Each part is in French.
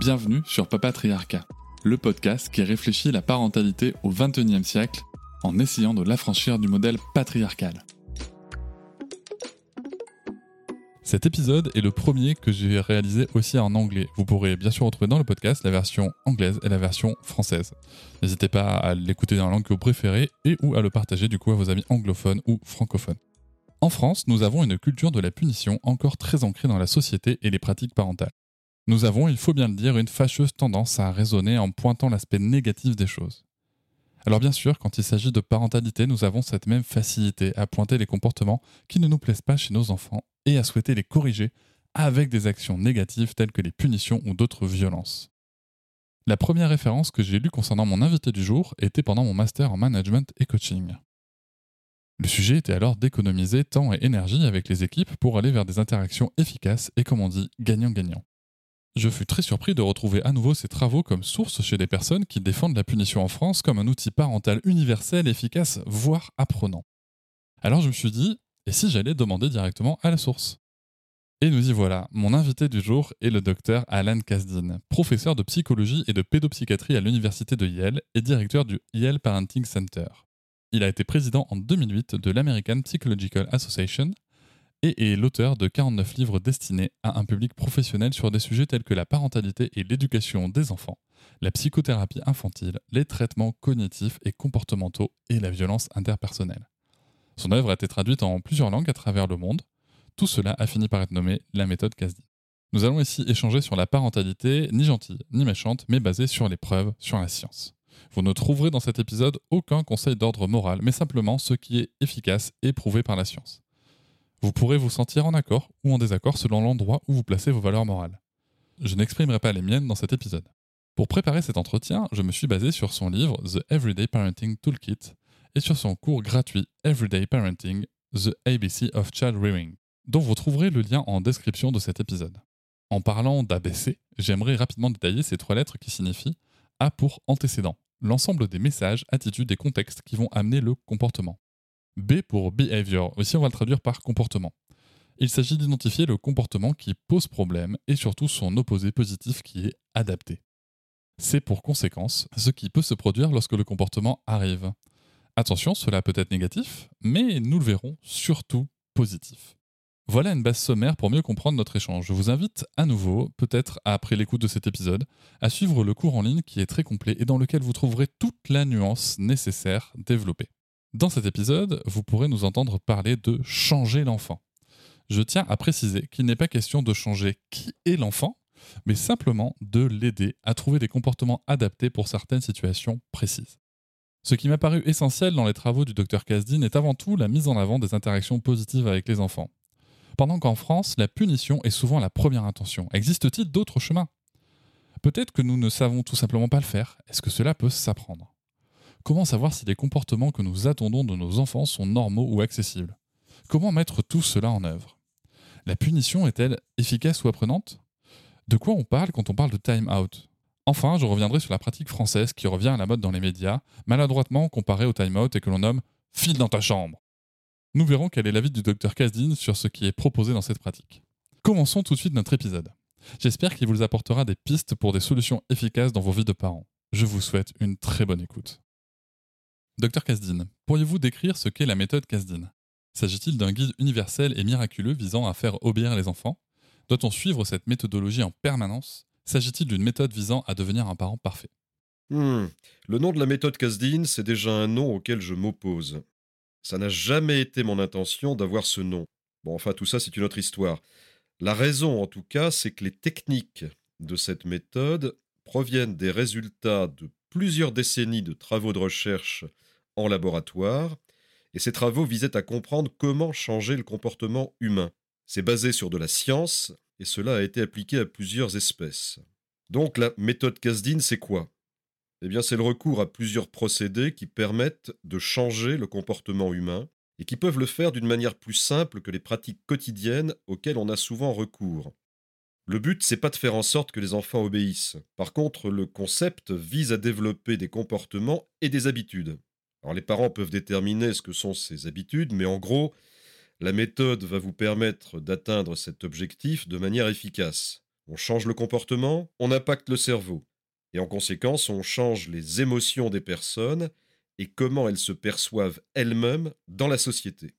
Bienvenue sur Papatriarcat, le podcast qui réfléchit la parentalité au XXIe siècle en essayant de l'affranchir du modèle patriarcal. Cet épisode est le premier que j'ai réalisé aussi en anglais. Vous pourrez bien sûr retrouver dans le podcast la version anglaise et la version française. N'hésitez pas à l'écouter dans la langue que vous préférez et ou à le partager du coup à vos amis anglophones ou francophones. En France, nous avons une culture de la punition encore très ancrée dans la société et les pratiques parentales. Nous avons, il faut bien le dire, une fâcheuse tendance à raisonner en pointant l'aspect négatif des choses. Alors bien sûr, quand il s'agit de parentalité, nous avons cette même facilité à pointer les comportements qui ne nous plaisent pas chez nos enfants et à souhaiter les corriger avec des actions négatives telles que les punitions ou d'autres violences. La première référence que j'ai lue concernant mon invité du jour était pendant mon master en management et coaching. Le sujet était alors d'économiser temps et énergie avec les équipes pour aller vers des interactions efficaces et comme on dit gagnant-gagnant. Je fus très surpris de retrouver à nouveau ces travaux comme source chez des personnes qui défendent la punition en France comme un outil parental universel, efficace, voire apprenant. Alors je me suis dit, et si j'allais demander directement à la source? Et nous y voilà, mon invité du jour est le docteur Alan Kasdin, professeur de psychologie et de pédopsychiatrie à l'université de Yale et directeur du Yale Parenting Center. Il a été président en 2008 de l'American Psychological Association et est l'auteur de 49 livres destinés à un public professionnel sur des sujets tels que la parentalité et l'éducation des enfants, la psychothérapie infantile, les traitements cognitifs et comportementaux et la violence interpersonnelle. Son œuvre a été traduite en plusieurs langues à travers le monde. Tout cela a fini par être nommé la méthode Casdi. Nous allons ici échanger sur la parentalité, ni gentille, ni méchante, mais basée sur les preuves, sur la science. Vous ne trouverez dans cet épisode aucun conseil d'ordre moral, mais simplement ce qui est efficace et prouvé par la science. Vous pourrez vous sentir en accord ou en désaccord selon l'endroit où vous placez vos valeurs morales. Je n'exprimerai pas les miennes dans cet épisode. Pour préparer cet entretien, je me suis basé sur son livre The Everyday Parenting Toolkit et sur son cours gratuit Everyday Parenting, The ABC of Child Rearing, dont vous trouverez le lien en description de cet épisode. En parlant d'ABC, j'aimerais rapidement détailler ces trois lettres qui signifient A pour antécédent, l'ensemble des messages, attitudes et contextes qui vont amener le comportement. B pour behavior, aussi on va le traduire par comportement. Il s'agit d'identifier le comportement qui pose problème et surtout son opposé positif qui est adapté. C pour conséquence, ce qui peut se produire lorsque le comportement arrive. Attention, cela peut être négatif, mais nous le verrons surtout positif. Voilà une base sommaire pour mieux comprendre notre échange. Je vous invite à nouveau, peut-être après l'écoute de cet épisode, à suivre le cours en ligne qui est très complet et dans lequel vous trouverez toute la nuance nécessaire développée. Dans cet épisode, vous pourrez nous entendre parler de changer l'enfant. Je tiens à préciser qu'il n'est pas question de changer qui est l'enfant, mais simplement de l'aider à trouver des comportements adaptés pour certaines situations précises. Ce qui m'a paru essentiel dans les travaux du Dr Kasdin est avant tout la mise en avant des interactions positives avec les enfants. Pendant qu'en France, la punition est souvent la première intention. Existe-t-il d'autres chemins? Peut-être que nous ne savons tout simplement pas le faire. Est-ce que cela peut s'apprendre? Comment savoir si les comportements que nous attendons de nos enfants sont normaux ou accessibles? Comment mettre tout cela en œuvre? La punition est-elle efficace ou apprenante? De quoi on parle quand on parle de time out? Enfin, je reviendrai sur la pratique française qui revient à la mode dans les médias, maladroitement comparée au time out et que l'on nomme file dans ta chambre. Nous verrons quel est l'avis du docteur Kasdin sur ce qui est proposé dans cette pratique. Commençons tout de suite notre épisode. J'espère qu'il vous apportera des pistes pour des solutions efficaces dans vos vies de parents. Je vous souhaite une très bonne écoute. Docteur Kasdin, pourriez-vous décrire ce qu'est la méthode Kasdin S'agit-il d'un guide universel et miraculeux visant à faire obéir les enfants? Doit-on suivre cette méthodologie en permanence? S'agit-il d'une méthode visant à devenir un parent parfait? Hmm. Le nom de la méthode Kasdin, c'est déjà un nom auquel je m'oppose. Ça n'a jamais été mon intention d'avoir ce nom. Bon, enfin, tout ça, c'est une autre histoire. La raison, en tout cas, c'est que les techniques de cette méthode proviennent des résultats de plusieurs décennies de travaux de recherche en laboratoire, et ces travaux visaient à comprendre comment changer le comportement humain. C'est basé sur de la science et cela a été appliqué à plusieurs espèces. Donc la méthode Casdin, c'est quoi? Eh bien, c'est le recours à plusieurs procédés qui permettent de changer le comportement humain et qui peuvent le faire d'une manière plus simple que les pratiques quotidiennes auxquelles on a souvent recours. Le but, c'est pas de faire en sorte que les enfants obéissent. Par contre, le concept vise à développer des comportements et des habitudes. Alors les parents peuvent déterminer ce que sont ces habitudes, mais en gros, la méthode va vous permettre d'atteindre cet objectif de manière efficace. On change le comportement, on impacte le cerveau. Et en conséquence, on change les émotions des personnes et comment elles se perçoivent elles-mêmes dans la société.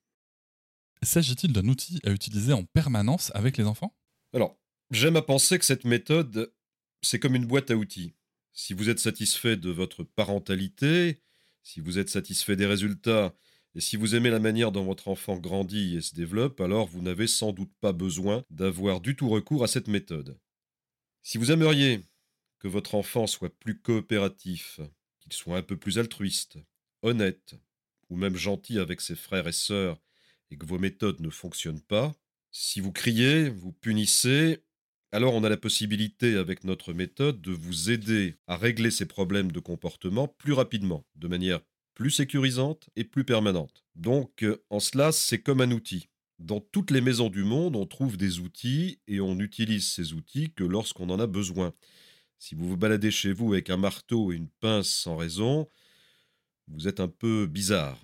S'agit-il d'un outil à utiliser en permanence avec les enfants? Alors, j'aime à penser que cette méthode, c'est comme une boîte à outils. Si vous êtes satisfait de votre parentalité, si vous êtes satisfait des résultats et si vous aimez la manière dont votre enfant grandit et se développe, alors vous n'avez sans doute pas besoin d'avoir du tout recours à cette méthode. Si vous aimeriez que votre enfant soit plus coopératif, qu'il soit un peu plus altruiste, honnête, ou même gentil avec ses frères et sœurs, et que vos méthodes ne fonctionnent pas, si vous criez, vous punissez, alors on a la possibilité avec notre méthode de vous aider à régler ces problèmes de comportement plus rapidement, de manière plus sécurisante et plus permanente. Donc euh, en cela, c'est comme un outil. Dans toutes les maisons du monde, on trouve des outils et on utilise ces outils que lorsqu'on en a besoin. Si vous vous baladez chez vous avec un marteau et une pince sans raison, vous êtes un peu bizarre.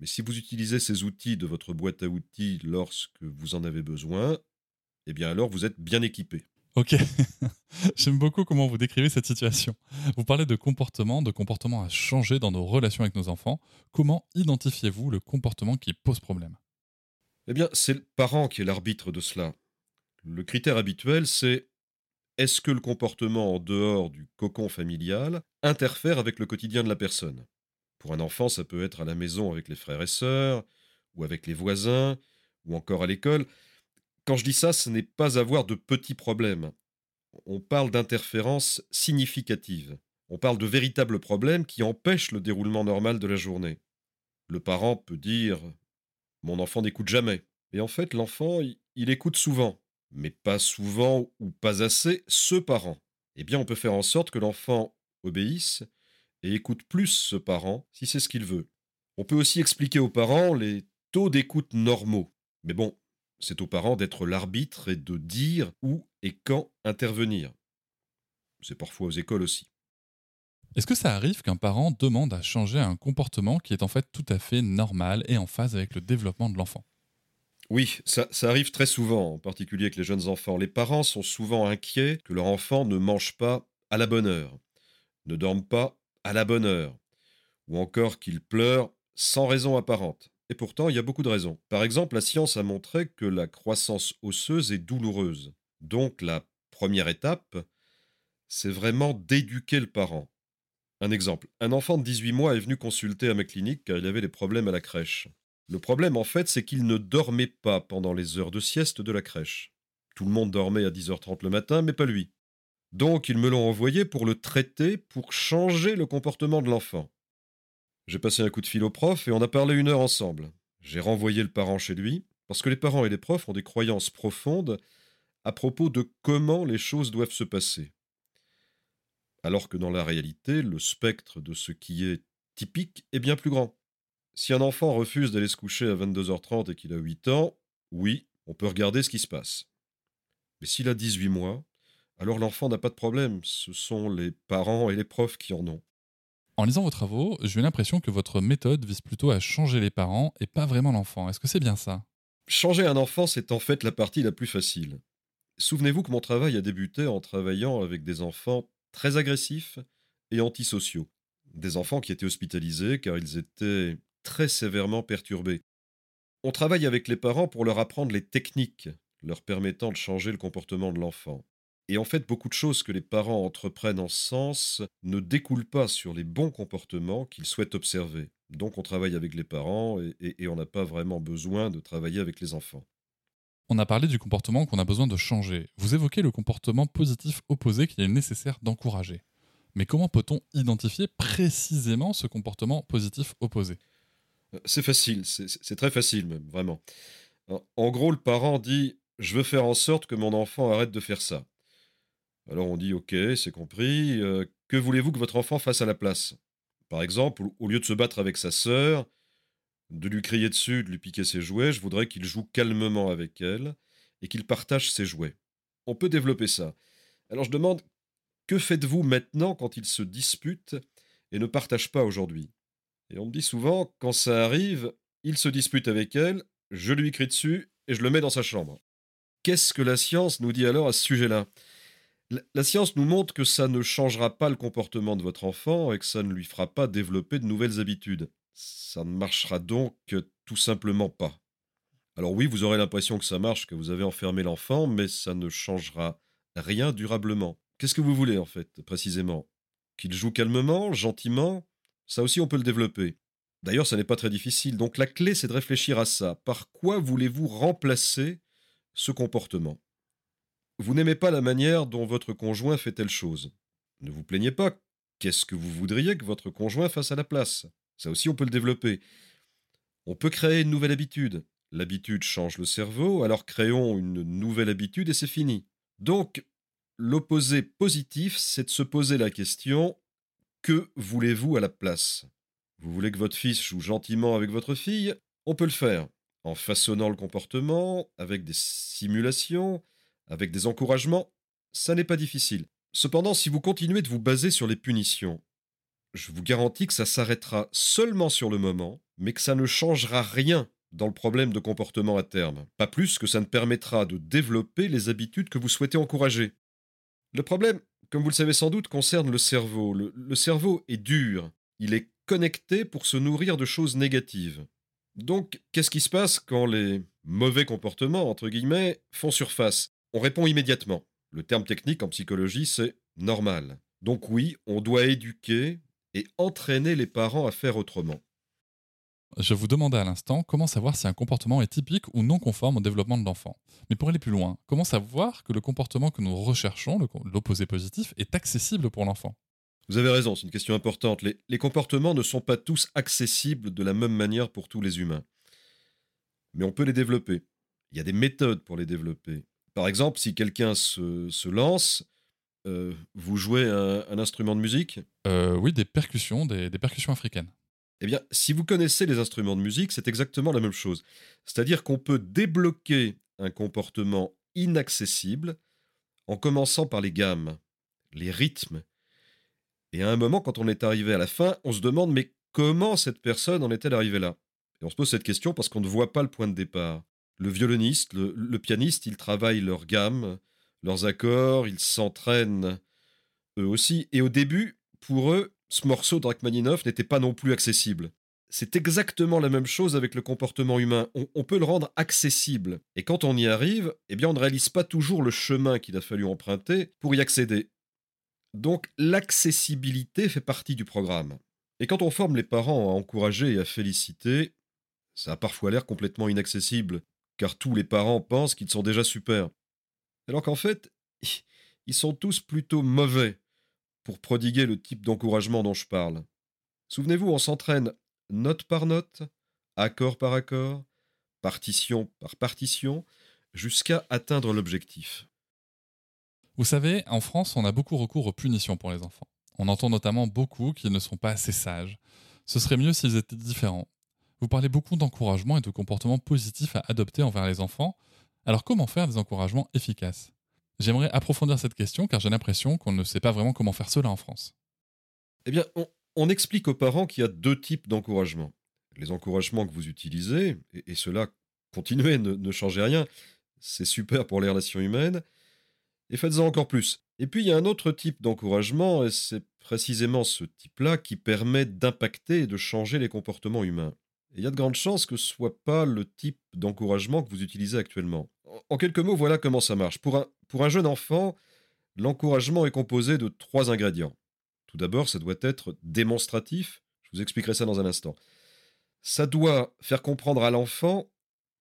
Mais si vous utilisez ces outils de votre boîte à outils lorsque vous en avez besoin, eh bien alors vous êtes bien équipé. Ok, j'aime beaucoup comment vous décrivez cette situation. Vous parlez de comportement, de comportement à changer dans nos relations avec nos enfants. Comment identifiez-vous le comportement qui pose problème? Eh bien, c'est le parent qui est l'arbitre de cela. Le critère habituel, c'est est-ce que le comportement en dehors du cocon familial interfère avec le quotidien de la personne? Pour un enfant, ça peut être à la maison avec les frères et sœurs, ou avec les voisins, ou encore à l'école. Quand je dis ça, ce n'est pas avoir de petits problèmes. On parle d'interférences significatives. On parle de véritables problèmes qui empêchent le déroulement normal de la journée. Le parent peut dire Mon enfant n'écoute jamais. Et en fait, l'enfant, il écoute souvent, mais pas souvent ou pas assez ce parent. Eh bien, on peut faire en sorte que l'enfant obéisse et écoute plus ce parent si c'est ce qu'il veut. On peut aussi expliquer aux parents les taux d'écoute normaux. Mais bon, c'est aux parents d'être l'arbitre et de dire où et quand intervenir. C'est parfois aux écoles aussi. Est-ce que ça arrive qu'un parent demande à changer un comportement qui est en fait tout à fait normal et en phase avec le développement de l'enfant? Oui, ça, ça, arrive très souvent, en particulier avec les jeunes enfants. Les parents sont souvent inquiets que leur enfant ne mange pas à la bonne heure, ne dorme pas à la bonne heure, ou encore qu'il pleure sans raison apparente. Et pourtant, il y a beaucoup de raisons. Par exemple, la science a montré que la croissance osseuse est douloureuse. Donc la première étape, c'est vraiment d'éduquer le parent. Un exemple, un enfant de 18 mois est venu consulter à ma clinique car il avait des problèmes à la crèche. Le problème en fait, c'est qu'il ne dormait pas pendant les heures de sieste de la crèche. Tout le monde dormait à 10h30 le matin, mais pas lui. Donc ils me l'ont envoyé pour le traiter, pour changer le comportement de l'enfant. J'ai passé un coup de fil au prof et on a parlé une heure ensemble. J'ai renvoyé le parent chez lui, parce que les parents et les profs ont des croyances profondes à propos de comment les choses doivent se passer. Alors que dans la réalité, le spectre de ce qui est typique est bien plus grand. Si un enfant refuse d'aller se coucher à 22h30 et qu'il a 8 ans, oui, on peut regarder ce qui se passe. Mais s'il a 18 mois, alors l'enfant n'a pas de problème, ce sont les parents et les profs qui en ont. En lisant vos travaux, j'ai eu l'impression que votre méthode vise plutôt à changer les parents et pas vraiment l'enfant. Est-ce que c'est bien ça? Changer un enfant, c'est en fait la partie la plus facile. Souvenez-vous que mon travail a débuté en travaillant avec des enfants très agressifs et antisociaux. Des enfants qui étaient hospitalisés car ils étaient très sévèrement perturbés. On travaille avec les parents pour leur apprendre les techniques leur permettant de changer le comportement de l'enfant. Et en fait, beaucoup de choses que les parents entreprennent en ce sens ne découlent pas sur les bons comportements qu'ils souhaitent observer. Donc on travaille avec les parents et, on n'a pas vraiment besoin de travailler avec les enfants. On a parlé du comportement qu'on a besoin de changer. Vous évoquez le comportement positif opposé qu'il est nécessaire d'encourager. Mais comment peut-on identifier précisément ce comportement positif opposé? C'est facile, c'est très facile même, vraiment. En- En gros, le parent dit Je veux faire en sorte que mon enfant arrête de faire ça. Alors on dit Ok, c'est compris. euh, que voulez-vous que votre enfant fasse à la place? Par exemple, au lieu de se battre avec sa sœur, de lui crier dessus, de lui piquer ses jouets, je voudrais qu'il joue calmement avec elle et qu'il partage ses jouets. On peut développer ça. Alors je demande Que faites-vous maintenant quand ils se disputent et ne partagent pas aujourd'hui? Et on me dit souvent Quand ça arrive, il se dispute avec elle, je lui crie dessus et je le mets dans sa chambre. Qu'est-ce que la science nous dit alors à ce sujet-là? La- science nous montre que ça ne changera pas le comportement de votre enfant et que ça ne lui fera pas développer de nouvelles habitudes. Ça ne marchera donc tout simplement pas. Alors oui, vous aurez l'impression que ça marche, que vous avez enfermé l'enfant, mais ça ne changera rien durablement. Qu'est-ce que vous voulez en fait, précisément? Qu'il joue calmement, gentiment? Ça aussi, on peut le développer. D'ailleurs, ça n'est pas très difficile. Donc la clé, c'est de réfléchir à ça. Par quoi voulez-vous remplacer ce comportement? Vous n'aimez pas la manière dont votre conjoint fait telle chose. Ne vous plaignez pas. Qu'est-ce que vous voudriez que votre conjoint fasse à la place? Ça aussi, on peut le développer. On peut créer une nouvelle habitude. L'habitude change le cerveau, alors créons une nouvelle habitude et c'est fini. Donc, l'opposé positif, c'est de se poser la question que voulez-vous à la place? Vous voulez que votre fils joue gentiment avec votre fille? On peut le faire en façonnant le comportement, avec des simulations, avec des encouragements. Ça n'est pas difficile. Cependant, si vous continuez de vous baser sur les punitions, je vous garantis que ça s'arrêtera seulement sur le moment, mais que ça ne changera rien dans le problème de comportement à terme. Pas plus que ça ne permettra de développer les habitudes que vous souhaitez encourager. Le problème, comme vous le savez sans doute, concerne le cerveau. Le, cerveau est dur. Il est connecté pour se nourrir de choses négatives. Donc, qu'est-ce qui se passe quand les mauvais comportements, entre guillemets, font surface? On répond immédiatement. Le terme technique en psychologie, c'est normal. Donc oui, on doit éduquer et entraîner les parents à faire autrement. Je vous demandais à l'instant comment savoir si un comportement est typique ou non conforme au développement de l'enfant. Mais pour aller plus loin, comment savoir que le comportement que nous recherchons, l'opposé positif, est accessible pour l'enfant? Vous avez raison, c'est une question importante. Les, les comportements ne sont pas tous accessibles de la même manière pour tous les humains. Mais on peut les développer. Il y a des méthodes pour les développer. Par exemple, si quelqu'un se, se lance, euh, vous jouez un- un instrument de musique, Euh, Oui, des percussions, des, des percussions africaines. Eh bien, si vous connaissez les instruments de musique, c'est exactement la même chose. C'est-à-dire qu'on peut débloquer un comportement inaccessible en commençant par les gammes, les rythmes. Et à un moment, quand on est arrivé à la fin, on se demande mais comment cette personne en est-elle arrivée là? Et on se pose cette question parce qu'on ne voit pas le point de départ. Le violoniste, le, pianiste, ils travaillent leurs gammes, leurs accords, ils s'entraînent eux aussi. Et au début, pour eux, ce morceau de Rachmaninoff n'était pas non plus accessible. C'est exactement la même chose avec le comportement humain. On, on peut le rendre accessible. Et quand on y arrive, eh bien, on ne réalise pas toujours le chemin qu'il a fallu emprunter pour y accéder. Donc, l'accessibilité fait partie du programme. Et quand on forme les parents à encourager et à féliciter, ça a parfois l'air complètement inaccessible, car tous les parents pensent qu'ils sont déjà super. Alors qu'en fait, ils sont tous plutôt mauvais pour prodiguer le type d'encouragement dont je parle. Souvenez-vous, on s'entraîne note par note, accord par accord, partition par partition, jusqu'à atteindre l'objectif. Vous savez, en France, on a beaucoup recours aux punitions pour les enfants. On entend notamment beaucoup qu'ils ne sont pas assez sages. Ce serait mieux s'ils étaient différents. Vous parlez beaucoup d'encouragement et de comportements positifs à adopter envers les enfants. Alors comment faire des encouragements efficaces? J'aimerais approfondir cette question car j'ai l'impression qu'on ne sait pas vraiment comment faire cela en France. Eh bien, on, explique aux parents qu'il y a deux types d'encouragement. Les encouragements que vous utilisez, et, cela, continuez, ne changez rien, c'est super pour les relations humaines, et faites-en encore plus. Et puis, il y a un autre type d'encouragement, et c'est précisément ce type-là qui permet d'impacter et de changer les comportements humains. Il y a de grandes chances que ce soit pas le type d'encouragement que vous utilisez actuellement. En, en quelques mots, voilà comment ça marche. Pour un, pour un jeune enfant, l'encouragement est composé de trois ingrédients. Tout d'abord, ça doit être démonstratif. Je vous expliquerai ça dans un instant. Ça doit faire comprendre à l'enfant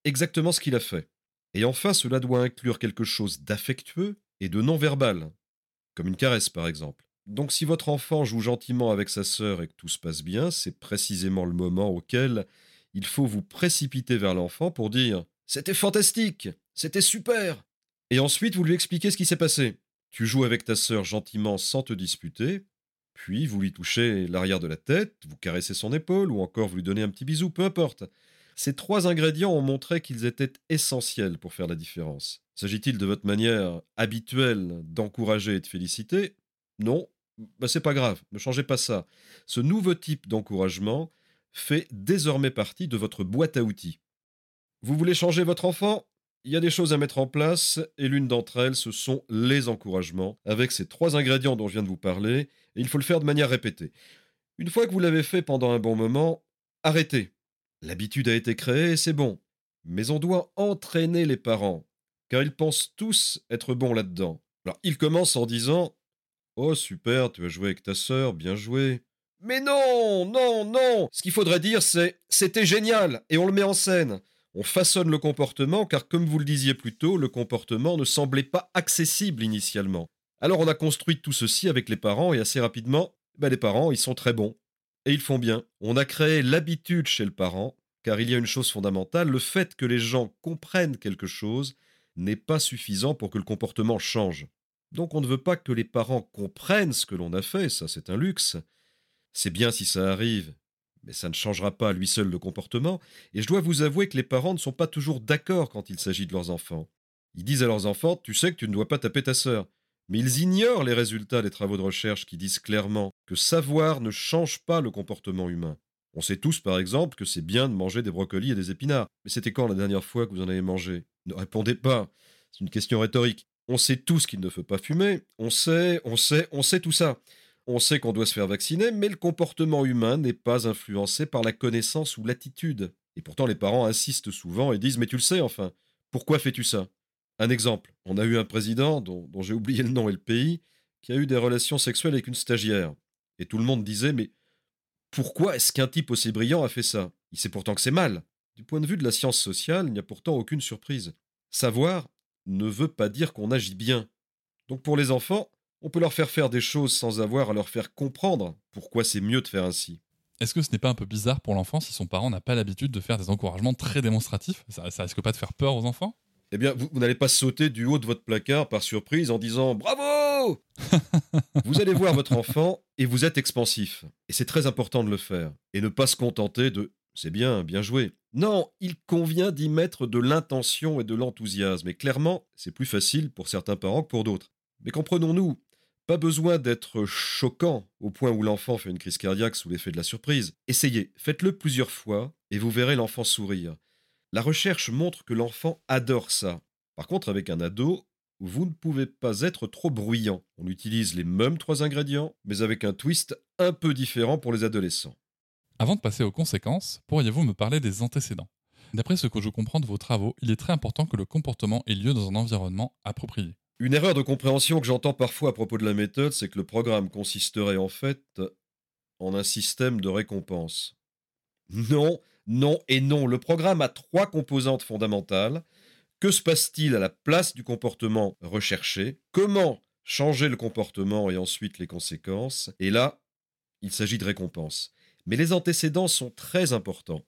exactement ce qu'il a fait. Et enfin, cela doit inclure quelque chose d'affectueux et de non-verbal, comme une caresse par exemple. Donc si votre enfant joue gentiment avec sa sœur et que tout se passe bien, c'est précisément le moment auquel il faut vous précipiter vers l'enfant pour dire C'était fantastique C'était super Et ensuite, vous lui expliquez ce qui s'est passé. Tu joues avec ta sœur gentiment sans te disputer, puis vous lui touchez l'arrière de la tête, vous caressez son épaule, ou encore vous lui donnez un petit bisou, peu importe. Ces trois ingrédients ont montré qu'ils étaient essentiels pour faire la différence. S'agit-il de votre manière habituelle d'encourager et de féliciter? Non, bah c'est pas grave, ne changez pas ça. Ce nouveau type d'encouragement fait désormais partie de votre boîte à outils. Vous voulez changer votre enfant? Il y a des choses à mettre en place, et l'une d'entre elles, ce sont les encouragements, avec ces trois ingrédients dont je viens de vous parler, et il faut le faire de manière répétée. Une fois que vous l'avez fait pendant un bon moment, arrêtez. L'habitude a été créée, c'est bon. Mais on doit entraîner les parents, car ils pensent tous être bons là-dedans. Alors, ils commencent en disant Oh, super, tu as joué avec ta sœur, bien joué. Mais non, non, non Ce qu'il faudrait dire, c'est C'était génial, et on le met en scène. On façonne le comportement, car comme vous le disiez plus tôt, le comportement ne semblait pas accessible initialement. Alors on a construit tout ceci avec les parents, et assez rapidement, ben les parents, ils sont très bons. Et ils font bien. On a créé l'habitude chez le parent, car il y a une chose fondamentale, le fait que les gens comprennent quelque chose n'est pas suffisant pour que le comportement change. Donc on ne veut pas que les parents comprennent ce que l'on a fait, ça c'est un luxe. C'est bien si ça arrive, mais ça ne changera pas à lui seul le comportement, et je dois vous avouer que les parents ne sont pas toujours d'accord quand il s'agit de leurs enfants. Ils disent à leurs enfants Tu sais que tu ne dois pas taper ta sœur. Mais ils ignorent les résultats des travaux de recherche qui disent clairement que savoir ne change pas le comportement humain. On sait tous, par exemple, que c'est bien de manger des brocolis et des épinards. Mais c'était quand la dernière fois que vous en avez mangé? Ne répondez pas. C'est une question rhétorique. On sait tous qu'il ne faut pas fumer. On sait, on sait, on sait tout ça. On sait qu'on doit se faire vacciner, mais le comportement humain n'est pas influencé par la connaissance ou l'attitude. Et pourtant, les parents insistent souvent et disent Mais tu le sais, enfin, pourquoi fais-tu ça? Un exemple on a eu un président, dont, dont j'ai oublié le nom et le pays, qui a eu des relations sexuelles avec une stagiaire. Et tout le monde disait Mais pourquoi est-ce qu'un type aussi brillant a fait ça? Il sait pourtant que c'est mal. Du point de vue de la science sociale, il n'y a pourtant aucune surprise. Savoir ne veut pas dire qu'on agit bien. Donc pour les enfants, on peut leur faire faire des choses sans avoir à leur faire comprendre pourquoi c'est mieux de faire ainsi. Est-ce que ce n'est pas un peu bizarre pour l'enfant si son parent n'a pas l'habitude de faire des encouragements très démonstratifs? Ça, ça risque pas de faire peur aux enfants? Eh bien, vous, vous n'allez pas sauter du haut de votre placard par surprise en disant Bravo Vous allez voir votre enfant et vous êtes expansif. Et c'est très important de le faire. Et ne pas se contenter de c'est bien, bien joué. Non, il convient d'y mettre de l'intention et de l'enthousiasme. Et clairement, c'est plus facile pour certains parents que pour d'autres. Mais comprenons-nous, pas besoin d'être choquant au point où l'enfant fait une crise cardiaque sous l'effet de la surprise. Essayez, faites-le plusieurs fois et vous verrez l'enfant sourire. La recherche montre que l'enfant adore ça. Par contre, avec un ado, vous ne pouvez pas être trop bruyant. On utilise les mêmes trois ingrédients, mais avec un twist un peu différent pour les adolescents. Avant de passer aux conséquences, pourriez-vous me parler des antécédents? D'après ce que je comprends de vos travaux, il est très important que le comportement ait lieu dans un environnement approprié. Une erreur de compréhension que j'entends parfois à propos de la méthode, c'est que le programme consisterait en fait en un système de récompense. Non, non et non. Le programme a trois composantes fondamentales. Que se passe-t-il à la place du comportement recherché? Comment changer le comportement et ensuite les conséquences? Et là, il s'agit de récompense. Mais les antécédents sont très importants.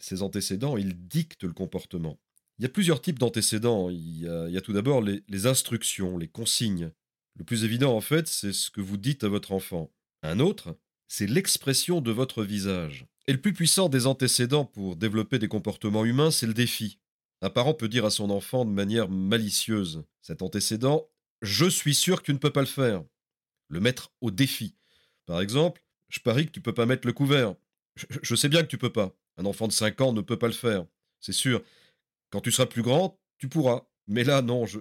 Ces antécédents, ils dictent le comportement. Il y a plusieurs types d'antécédents. Il, y a tout d'abord les, les instructions, les consignes. Le plus évident, en fait, c'est ce que vous dites à votre enfant. Un autre, c'est l'expression de votre visage. Et le plus puissant des antécédents pour développer des comportements humains, c'est le défi. Un parent peut dire à son enfant de manière malicieuse cet antécédent Je suis sûr que tu ne peux pas le faire. Le mettre au défi. Par exemple, je parie que tu peux pas mettre le couvert. Je, sais bien que tu peux pas. Un enfant de 5 ans ne peut pas le faire. C'est sûr. Quand tu seras plus grand, tu pourras. Mais là, non, je,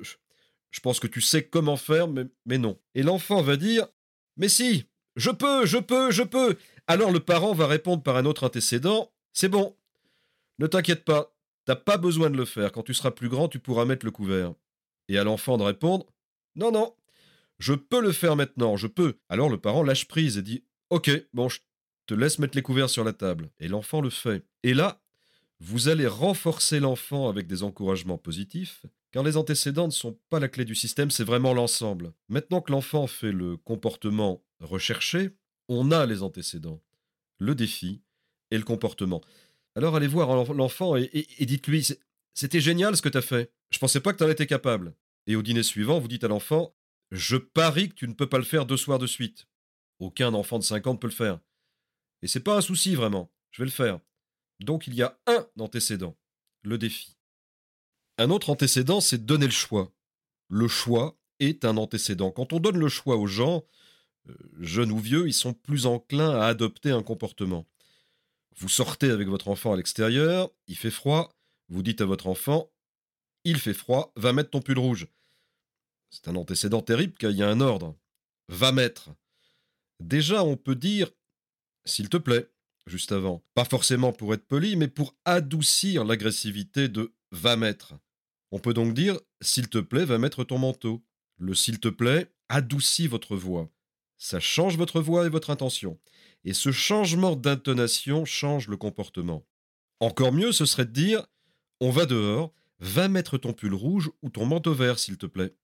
je pense que tu sais comment faire, mais, mais non. Et l'enfant va dire Mais si, je peux, je peux, je peux. Alors le parent va répondre par un autre antécédent C'est bon. Ne t'inquiète pas, t'as pas besoin de le faire. Quand tu seras plus grand, tu pourras mettre le couvert. Et à l'enfant de répondre Non, non, je peux le faire maintenant, je peux. Alors le parent lâche prise et dit Ok, bon, je te laisse mettre les couverts sur la table. Et l'enfant le fait. Et là, vous allez renforcer l'enfant avec des encouragements positifs, car les antécédents ne sont pas la clé du système, c'est vraiment l'ensemble. Maintenant que l'enfant fait le comportement recherché, on a les antécédents, le défi et le comportement. Alors allez voir l'enfant et, dites-lui, C'était génial ce que t'as fait. Je pensais pas que t'en étais capable. Et au dîner suivant, vous dites à l'enfant Je parie que tu ne peux pas le faire deux soirs de suite. Aucun enfant de 5 ans ne peut le faire. Et c'est pas un souci vraiment. Je vais le faire. Donc il y a un antécédent le défi. Un autre antécédent, c'est donner le choix. Le choix est un antécédent. Quand on donne le choix aux gens, euh, jeunes ou vieux, ils sont plus enclins à adopter un comportement. Vous sortez avec votre enfant à l'extérieur, il fait froid, vous dites à votre enfant Il fait froid, va mettre ton pull rouge. C'est un antécédent terrible car il y a un ordre. Va mettre. Déjà, on peut dire S'il te plaît, juste avant. Pas forcément pour être poli, mais pour adoucir l'agressivité de va mettre. On peut donc dire S'il te plaît, va mettre ton manteau. Le s'il te plaît adoucit votre voix. Ça change votre voix et votre intention. Et ce changement d'intonation change le comportement. Encore mieux, ce serait de dire On va dehors, va mettre ton pull rouge ou ton manteau vert, s'il te plaît.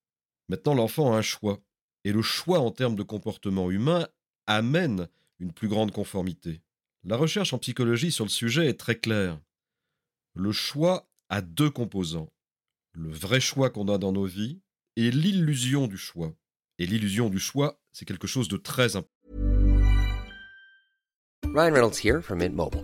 Maintenant, l'enfant a un choix. Et le choix en termes de comportement humain amène une plus grande conformité. La recherche en psychologie sur le sujet est très claire. Le choix a deux composants. Le vrai choix qu'on a dans nos vies et l'illusion du choix. Et l'illusion du choix, c'est quelque chose de très important. Ryan Reynolds here from Mint Mobile.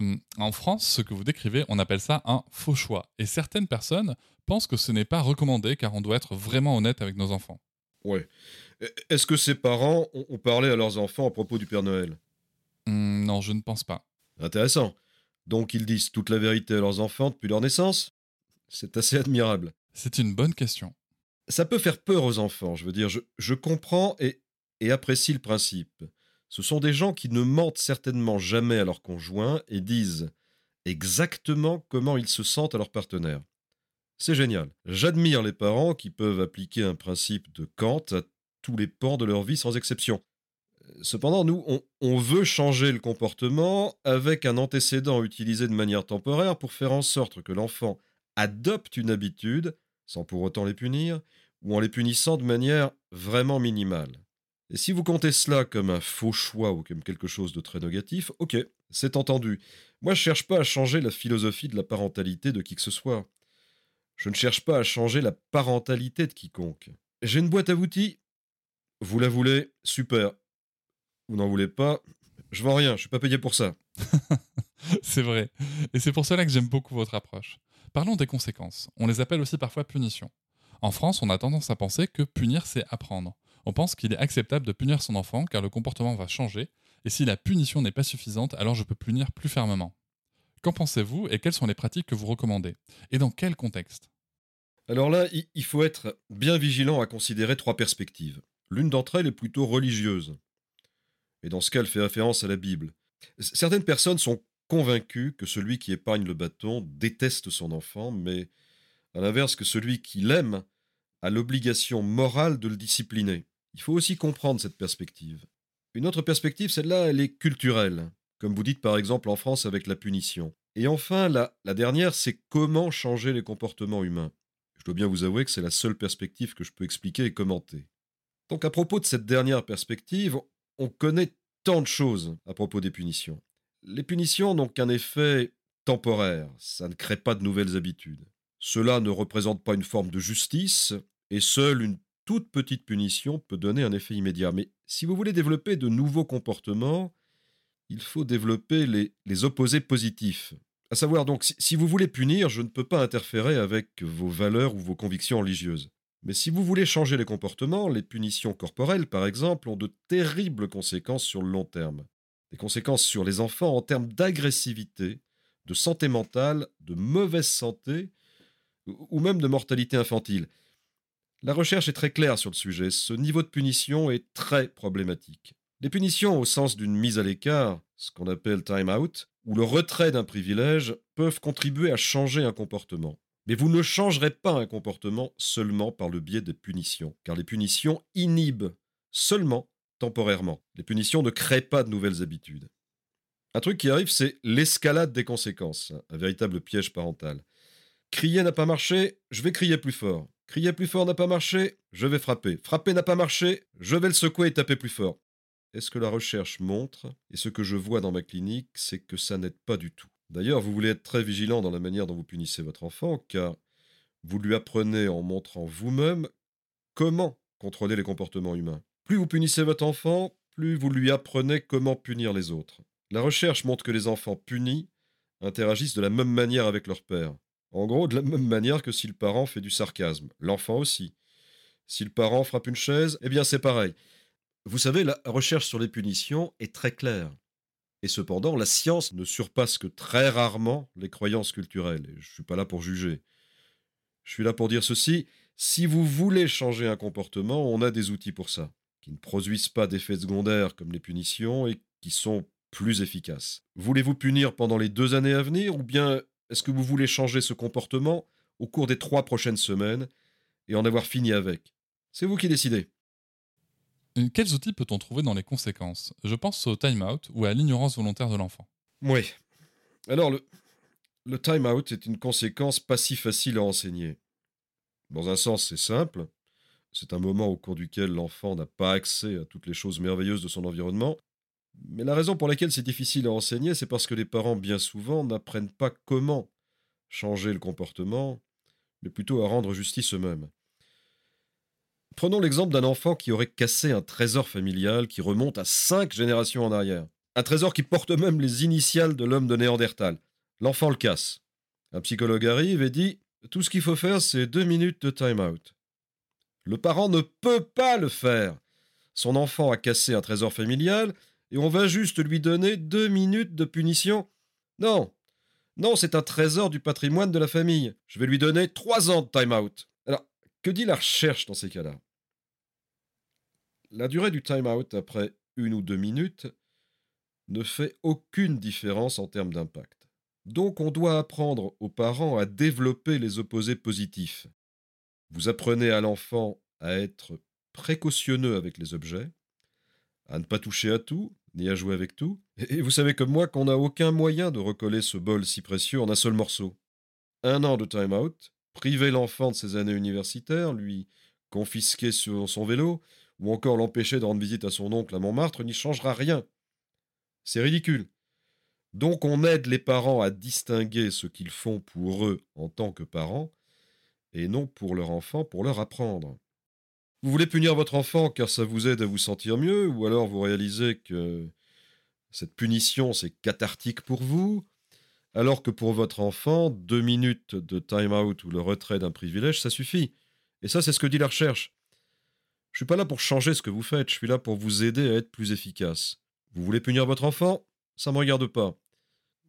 Hum, En France, ce que vous décrivez, on appelle ça un faux choix. Et certaines personnes pensent que ce n'est pas recommandé car on doit être vraiment honnête avec nos enfants. Ouais. E- Est-ce que ces parents ont parlé à leurs enfants à propos du Père Noël? Hum, non, je ne pense pas. Intéressant. Donc ils disent toute la vérité à leurs enfants depuis leur naissance? C'est assez admirable. C'est une bonne question. Ça peut faire peur aux enfants, je veux dire, je, je comprends et, et apprécie le principe. Ce sont des gens qui ne mentent certainement jamais à leur conjoint et disent exactement comment ils se sentent à leur partenaire. C'est génial. J'admire les parents qui peuvent appliquer un principe de Kant à tous les pans de leur vie sans exception. Cependant, nous, on, on veut changer le comportement avec un antécédent utilisé de manière temporaire pour faire en sorte que l'enfant adopte une habitude, sans pour autant les punir, ou en les punissant de manière vraiment minimale. Et si vous comptez cela comme un faux choix ou comme quelque chose de très négatif, ok, c'est entendu. Moi, je cherche pas à changer la philosophie de la parentalité de qui que ce soit. Je ne cherche pas à changer la parentalité de quiconque. J'ai une boîte à outils. Vous la voulez Super. Vous n'en voulez pas Je vends rien, je suis pas payé pour ça. c'est vrai. Et c'est pour cela que j'aime beaucoup votre approche. Parlons des conséquences. On les appelle aussi parfois punitions. En France, on a tendance à penser que punir, c'est apprendre. On pense qu'il est acceptable de punir son enfant car le comportement va changer, et si la punition n'est pas suffisante, alors je peux punir plus fermement. Qu'en pensez-vous et quelles sont les pratiques que vous recommandez? Et dans quel contexte? Alors là, il faut être bien vigilant à considérer trois perspectives. L'une d'entre elles est plutôt religieuse. Et dans ce cas, elle fait référence à la Bible. Certaines personnes sont convaincues que celui qui épargne le bâton déteste son enfant, mais à l'inverse que celui qui l'aime a l'obligation morale de le discipliner. Il faut aussi comprendre cette perspective. Une autre perspective, celle-là, elle est culturelle, comme vous dites par exemple en France avec la punition. Et enfin, la, dernière, c'est comment changer les comportements humains. Je dois bien vous avouer que c'est la seule perspective que je peux expliquer et commenter. Donc à propos de cette dernière perspective, on connaît tant de choses à propos des punitions. Les punitions n'ont qu'un effet temporaire, ça ne crée pas de nouvelles habitudes. Cela ne représente pas une forme de justice, et seule une toute petite punition peut donner un effet immédiat. Mais si vous voulez développer de nouveaux comportements, il faut développer les, opposés positifs. À savoir donc, si, vous voulez punir, je ne peux pas interférer avec vos valeurs ou vos convictions religieuses. Mais si vous voulez changer les comportements, les punitions corporelles, par exemple, ont de terribles conséquences sur le long terme. Des conséquences sur les enfants en termes d'agressivité, de santé mentale, de mauvaise santé, ou même de mortalité infantile. La recherche est très claire sur le sujet. Ce niveau de punition est très problématique. Les punitions au sens d'une mise à l'écart, ce qu'on appelle time out, ou le retrait d'un privilège, peuvent contribuer à changer un comportement. Mais vous ne changerez pas un comportement seulement par le biais des punitions, car les punitions inhibent seulement temporairement. Les punitions ne créent pas de nouvelles habitudes. Un truc qui arrive, c'est l'escalade des conséquences, un véritable piège parental. Crier n'a pas marché, je vais crier plus fort. Crier plus fort n'a pas marché, je vais frapper. Frapper n'a pas marché, je vais le secouer et taper plus fort. Et ce que la recherche montre, et ce que je vois dans ma clinique, c'est que ça n'aide pas du tout? D'ailleurs, vous voulez être très vigilant dans la manière dont vous punissez votre enfant, car vous lui apprenez en montrant vous-même comment contrôler les comportements humains. Plus vous punissez votre enfant, plus vous lui apprenez comment punir les autres. La recherche montre que les enfants punis interagissent de la même manière avec leur père. En gros, de la même manière que si le parent fait du sarcasme. L'enfant aussi. Si le parent frappe une chaise, eh bien c'est pareil. Vous savez, la recherche sur les punitions est très claire. Et cependant, la science ne surpasse que très rarement les croyances culturelles. Je ne suis pas là pour juger. Je suis là pour dire ceci. Si vous voulez changer un comportement, on a des outils pour ça, qui ne produisent pas d'effets secondaires comme les punitions et qui sont plus efficaces. Voulez-vous punir pendant les deux années à venir ou bien est-ce que vous voulez changer ce comportement au cours des trois prochaines semaines et en avoir fini avec? C'est vous qui décidez. Quels outils peut-on trouver dans les conséquences? Je pense au time-out ou à l'ignorance volontaire de l'enfant. Oui. Alors, le, le time-out est une conséquence pas si facile à enseigner. Dans un sens, c'est simple. C'est un moment au cours duquel l'enfant n'a pas accès à toutes les choses merveilleuses de son environnement. Mais la raison pour laquelle c'est difficile à enseigner, c'est parce que les parents, bien souvent, n'apprennent pas comment changer le comportement, mais plutôt à rendre justice eux-mêmes. Prenons l'exemple d'un enfant qui aurait cassé un trésor familial qui remonte à cinq générations en arrière. Un trésor qui porte même les initiales de l'homme de Néandertal. L'enfant le casse. Un psychologue arrive et dit Tout ce qu'il faut faire, c'est deux minutes de time-out. Le parent ne peut pas le faire. Son enfant a cassé un trésor familial et on va juste lui donner deux minutes de punition. Non, non, c'est un trésor du patrimoine de la famille. Je vais lui donner trois ans de time-out. Alors, que dit la recherche dans ces cas-là? La durée du time-out après une ou deux minutes ne fait aucune différence en termes d'impact. Donc on doit apprendre aux parents à développer les opposés positifs. Vous apprenez à l'enfant à être précautionneux avec les objets, à ne pas toucher à tout, ni à jouer avec tout. Et vous savez comme moi qu'on n'a aucun moyen de recoller ce bol si précieux en un seul morceau. Un an de time-out, priver l'enfant de ses années universitaires, lui confisquer son vélo, ou encore l'empêcher de rendre visite à son oncle à Montmartre n'y changera rien. C'est ridicule. Donc on aide les parents à distinguer ce qu'ils font pour eux en tant que parents, et non pour leur enfant, pour leur apprendre. Vous voulez punir votre enfant car ça vous aide à vous sentir mieux, ou alors vous réalisez que cette punition c'est cathartique pour vous, alors que pour votre enfant, deux minutes de time-out ou le retrait d'un privilège, ça suffit. Et ça, c'est ce que dit la recherche. Je suis pas là pour changer ce que vous faites, je suis là pour vous aider à être plus efficace. Vous voulez punir votre enfant? Ça ne me regarde pas.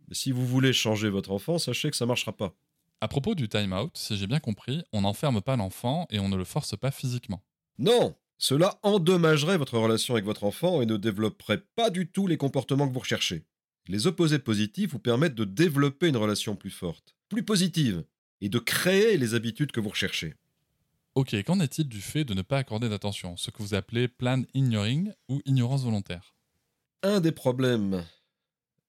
Mais si vous voulez changer votre enfant, sachez que ça ne marchera pas. À propos du time-out, si j'ai bien compris, on n'enferme pas l'enfant et on ne le force pas physiquement. Non, cela endommagerait votre relation avec votre enfant et ne développerait pas du tout les comportements que vous recherchez. Les opposés positifs vous permettent de développer une relation plus forte, plus positive, et de créer les habitudes que vous recherchez. Ok, qu'en est-il du fait de ne pas accorder d'attention, ce que vous appelez plan ignoring ou ignorance volontaire? Un des problèmes,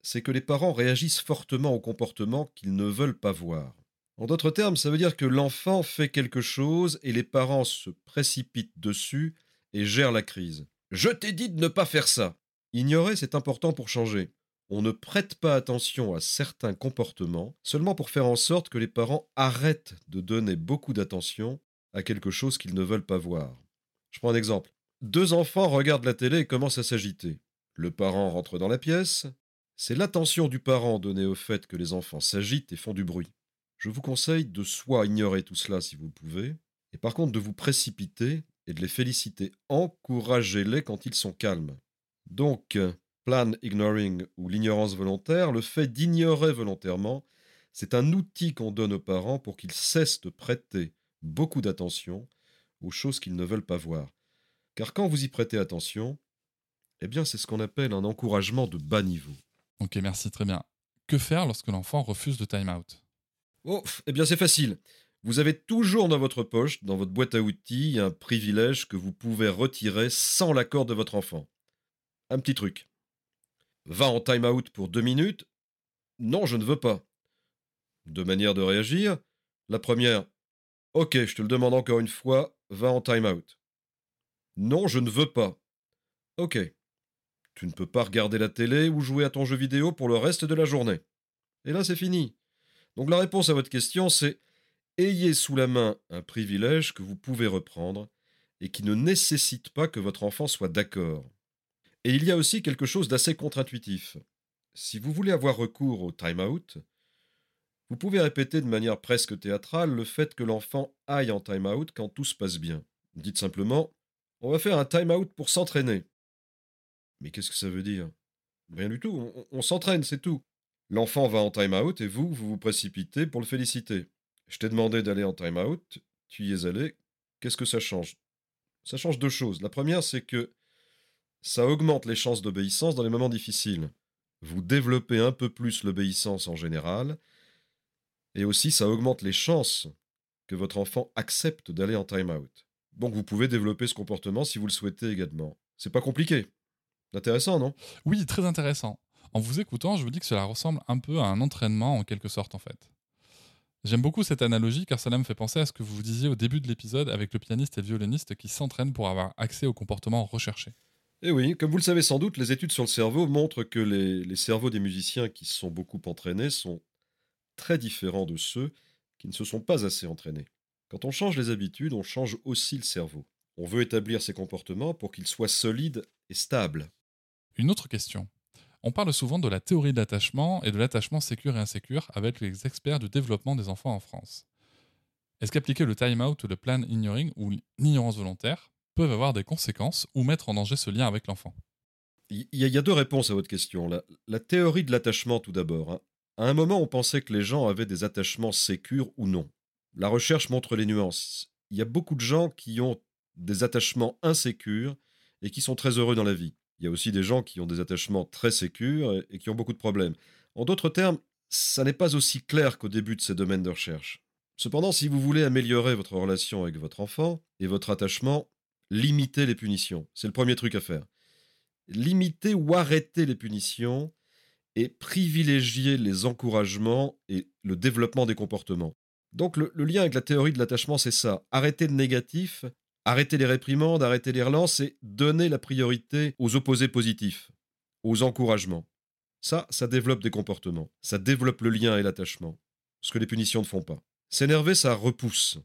c'est que les parents réagissent fortement aux comportements qu'ils ne veulent pas voir. En d'autres termes, ça veut dire que l'enfant fait quelque chose et les parents se précipitent dessus et gèrent la crise. Je t'ai dit de ne pas faire ça. Ignorer, c'est important pour changer. On ne prête pas attention à certains comportements seulement pour faire en sorte que les parents arrêtent de donner beaucoup d'attention à quelque chose qu'ils ne veulent pas voir. Je prends un exemple. Deux enfants regardent la télé et commencent à s'agiter. Le parent rentre dans la pièce. C'est l'attention du parent donnée au fait que les enfants s'agitent et font du bruit. Je vous conseille de soit ignorer tout cela si vous le pouvez, et par contre de vous précipiter et de les féliciter. Encouragez-les quand ils sont calmes. Donc, plan ignoring ou l'ignorance volontaire, le fait d'ignorer volontairement, c'est un outil qu'on donne aux parents pour qu'ils cessent de prêter beaucoup d'attention aux choses qu'ils ne veulent pas voir. Car quand vous y prêtez attention, Eh bien, c'est ce qu'on appelle un encouragement de bas niveau. Ok, merci, très bien. Que faire lorsque l'enfant refuse le time-out Oh, eh bien, c'est facile. Vous avez toujours dans votre poche, dans votre boîte à outils, un privilège que vous pouvez retirer sans l'accord de votre enfant. Un petit truc. Va en time-out pour deux minutes. Non, je ne veux pas. Deux manières de réagir. La première, ok, je te le demande encore une fois, va en time-out. Non, je ne veux pas. Ok. Tu ne peux pas regarder la télé ou jouer à ton jeu vidéo pour le reste de la journée. Et là, c'est fini. Donc la réponse à votre question, c'est ayez sous la main un privilège que vous pouvez reprendre et qui ne nécessite pas que votre enfant soit d'accord. Et il y a aussi quelque chose d'assez contre-intuitif. Si vous voulez avoir recours au time-out, vous pouvez répéter de manière presque théâtrale le fait que l'enfant aille en time-out quand tout se passe bien. Dites simplement On va faire un time-out pour s'entraîner. Mais qu'est-ce que ça veut dire? Rien du tout, on, on s'entraîne, c'est tout. L'enfant va en time-out et vous, vous vous précipitez pour le féliciter. Je t'ai demandé d'aller en time-out, tu y es allé. Qu'est-ce que ça change? Ça change deux choses. La première, c'est que ça augmente les chances d'obéissance dans les moments difficiles. Vous développez un peu plus l'obéissance en général, et aussi ça augmente les chances que votre enfant accepte d'aller en time-out. Donc vous pouvez développer ce comportement si vous le souhaitez également. C'est pas compliqué. Intéressant, non? Oui, très intéressant. En vous écoutant, je vous dis que cela ressemble un peu à un entraînement en quelque sorte en fait. J'aime beaucoup cette analogie car cela me fait penser à ce que vous disiez au début de l'épisode avec le pianiste et le violoniste qui s'entraînent pour avoir accès au comportement recherché. Eh oui, comme vous le savez sans doute, les études sur le cerveau montrent que les, les cerveaux des musiciens qui se sont beaucoup entraînés sont très différents de ceux qui ne se sont pas assez entraînés. Quand on change les habitudes, on change aussi le cerveau. On veut établir ses comportements pour qu'ils soient solides et stables. Une autre question. On parle souvent de la théorie de l'attachement et de l'attachement sécure et insécure avec les experts du développement des enfants en France. Est-ce qu'appliquer le time-out ou le plan ignoring ou l'ignorance volontaire peuvent avoir des conséquences ou mettre en danger ce lien avec l'enfant? Il y, a deux réponses à votre question. La, la théorie de l'attachement tout d'abord. Hein. À un moment, on pensait que les gens avaient des attachements sécures ou non. La recherche montre les nuances. Il y a beaucoup de gens qui ont des attachements insécures et qui sont très heureux dans la vie. Il y a aussi des gens qui ont des attachements très sécures et qui ont beaucoup de problèmes. En d'autres termes, ça n'est pas aussi clair qu'au début de ces domaines de recherche. Cependant, si vous voulez améliorer votre relation avec votre enfant et votre attachement, limitez les punitions. C'est le premier truc à faire. Limiter ou arrêter les punitions et privilégier les encouragements et le développement des comportements. Donc le, le lien avec la théorie de l'attachement, c'est ça. Arrêter le négatif Arrêter les réprimandes, arrêter les relances et donner la priorité aux opposés positifs, aux encouragements. Ça, ça développe des comportements. Ça développe le lien et l'attachement. Ce que les punitions ne font pas. S'énerver, ça repousse.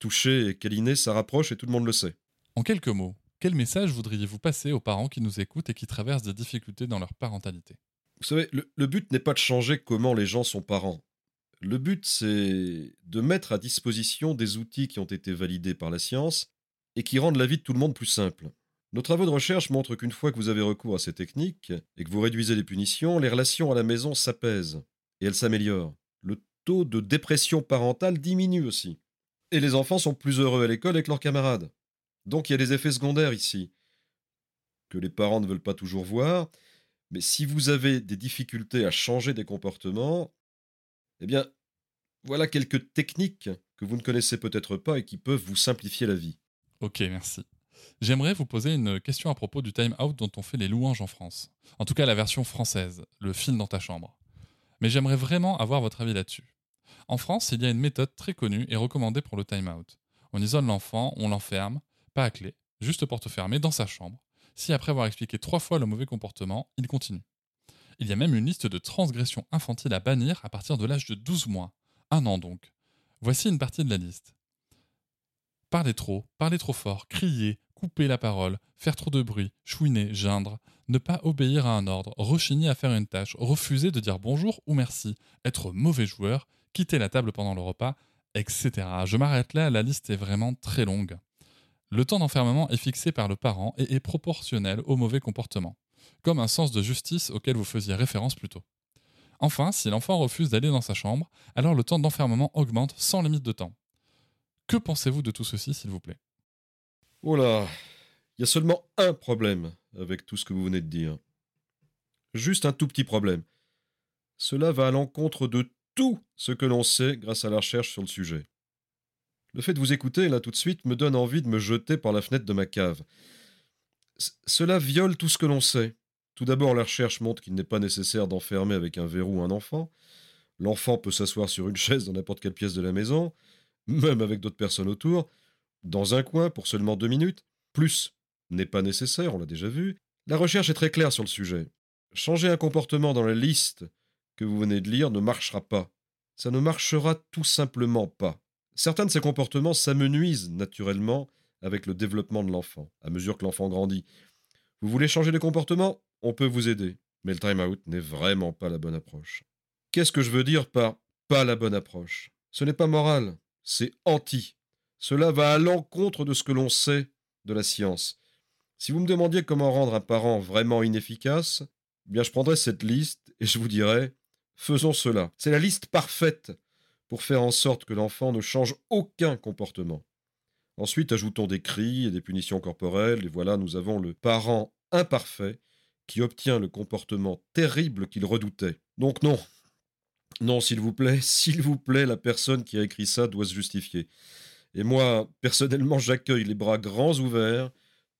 Toucher et câliner, ça rapproche et tout le monde le sait. En quelques mots, quel message voudriez-vous passer aux parents qui nous écoutent et qui traversent des difficultés dans leur parentalité? Vous savez, le, le but n'est pas de changer comment les gens sont parents. Le but, c'est de mettre à disposition des outils qui ont été validés par la science et qui rendent la vie de tout le monde plus simple. Nos travaux de recherche montrent qu'une fois que vous avez recours à ces techniques et que vous réduisez les punitions, les relations à la maison s'apaisent et elles s'améliorent. Le taux de dépression parentale diminue aussi. Et les enfants sont plus heureux à l'école avec leurs camarades. Donc il y a des effets secondaires ici, que les parents ne veulent pas toujours voir, mais si vous avez des difficultés à changer des comportements, eh bien, voilà quelques techniques que vous ne connaissez peut-être pas et qui peuvent vous simplifier la vie. Ok, merci. J'aimerais vous poser une question à propos du time out dont on fait les louanges en France. En tout cas, la version française, le film dans ta chambre. Mais j'aimerais vraiment avoir votre avis là-dessus. En France, il y a une méthode très connue et recommandée pour le time out. On isole l'enfant, on l'enferme, pas à clé, juste porte fermée, dans sa chambre. Si après avoir expliqué trois fois le mauvais comportement, il continue. Il y a même une liste de transgressions infantiles à bannir à partir de l'âge de 12 mois. Un an donc. Voici une partie de la liste. Parler trop, parler trop fort, crier, couper la parole, faire trop de bruit, chouiner, geindre, ne pas obéir à un ordre, rechigner à faire une tâche, refuser de dire bonjour ou merci, être mauvais joueur, quitter la table pendant le repas, etc. Je m'arrête là, la liste est vraiment très longue. Le temps d'enfermement est fixé par le parent et est proportionnel au mauvais comportement, comme un sens de justice auquel vous faisiez référence plus tôt. Enfin, si l'enfant refuse d'aller dans sa chambre, alors le temps d'enfermement augmente sans limite de temps. Que pensez-vous de tout ceci, s'il vous plaît? Oh là, il y a seulement un problème avec tout ce que vous venez de dire. Juste un tout petit problème. Cela va à l'encontre de tout ce que l'on sait grâce à la recherche sur le sujet. Le fait de vous écouter, là, tout de suite, me donne envie de me jeter par la fenêtre de ma cave. cela viole tout ce que l'on sait. Tout d'abord, la recherche montre qu'il n'est pas nécessaire d'enfermer avec un verrou un enfant. L'enfant peut s'asseoir sur une chaise dans n'importe quelle pièce de la maison, même avec d'autres personnes autour, dans un coin pour seulement deux minutes. Plus n'est pas nécessaire, on l'a déjà vu. La recherche est très claire sur le sujet. Changer un comportement dans la liste que vous venez de lire ne marchera pas. Ça ne marchera tout simplement pas. Certains de ces comportements s'amenuisent naturellement avec le développement de l'enfant, à mesure que l'enfant grandit. Vous voulez changer de comportement? On peut vous aider. Mais le time-out n'est vraiment pas la bonne approche. Qu'est-ce que je veux dire par pas la bonne approche? Ce n'est pas moral, c'est anti. Cela va à l'encontre de ce que l'on sait de la science. Si vous me demandiez comment rendre un parent vraiment inefficace, eh bien je prendrais cette liste et je vous dirais faisons cela. C'est la liste parfaite pour faire en sorte que l'enfant ne change aucun comportement. Ensuite, ajoutons des cris et des punitions corporelles, et voilà, nous avons le parent imparfait qui obtient le comportement terrible qu'il redoutait. Donc non, non, s'il vous plaît, s'il vous plaît, la personne qui a écrit ça doit se justifier. Et moi, personnellement, j'accueille les bras grands ouverts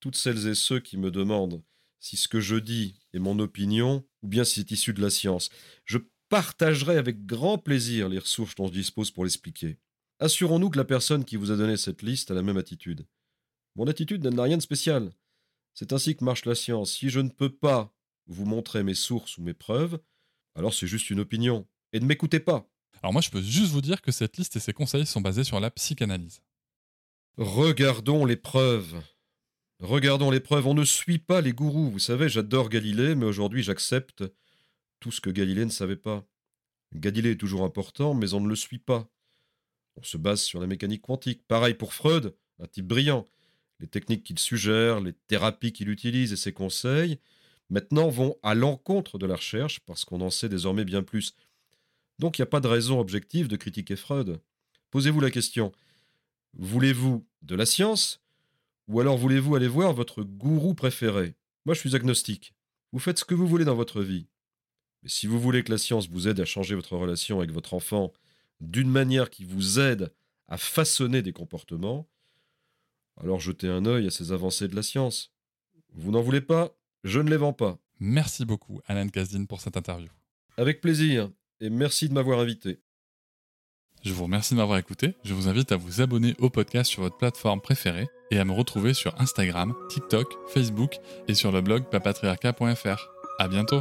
toutes celles et ceux qui me demandent si ce que je dis est mon opinion ou bien si c'est issu de la science. Je partagerai avec grand plaisir les ressources dont je dispose pour l'expliquer. Assurons-nous que la personne qui vous a donné cette liste a la même attitude. Mon attitude n'a rien de spécial. C'est ainsi que marche la science. Si je ne peux pas vous montrer mes sources ou mes preuves, alors c'est juste une opinion. Et ne m'écoutez pas. Alors moi, je peux juste vous dire que cette liste et ses conseils sont basés sur la psychanalyse. Regardons les preuves. Regardons les preuves. On ne suit pas les gourous. Vous savez, j'adore Galilée, mais aujourd'hui j'accepte tout ce que Galilée ne savait pas. Galilée est toujours important, mais on ne le suit pas. On se base sur la mécanique quantique. Pareil pour Freud, un type brillant. Les techniques qu'il suggère, les thérapies qu'il utilise et ses conseils, maintenant vont à l'encontre de la recherche parce qu'on en sait désormais bien plus. Donc il n'y a pas de raison objective de critiquer Freud. Posez-vous la question, voulez-vous de la science ou alors voulez-vous aller voir votre gourou préféré? Moi je suis agnostique. Vous faites ce que vous voulez dans votre vie. Mais si vous voulez que la science vous aide à changer votre relation avec votre enfant d'une manière qui vous aide à façonner des comportements, alors jetez un œil à ces avancées de la science. Vous n'en voulez pas? Je ne les vends pas. Merci beaucoup, Alan Kazdin, pour cette interview. Avec plaisir, et merci de m'avoir invité. Je vous remercie de m'avoir écouté. Je vous invite à vous abonner au podcast sur votre plateforme préférée et à me retrouver sur Instagram, TikTok, Facebook et sur le blog papatriarca.fr. À bientôt!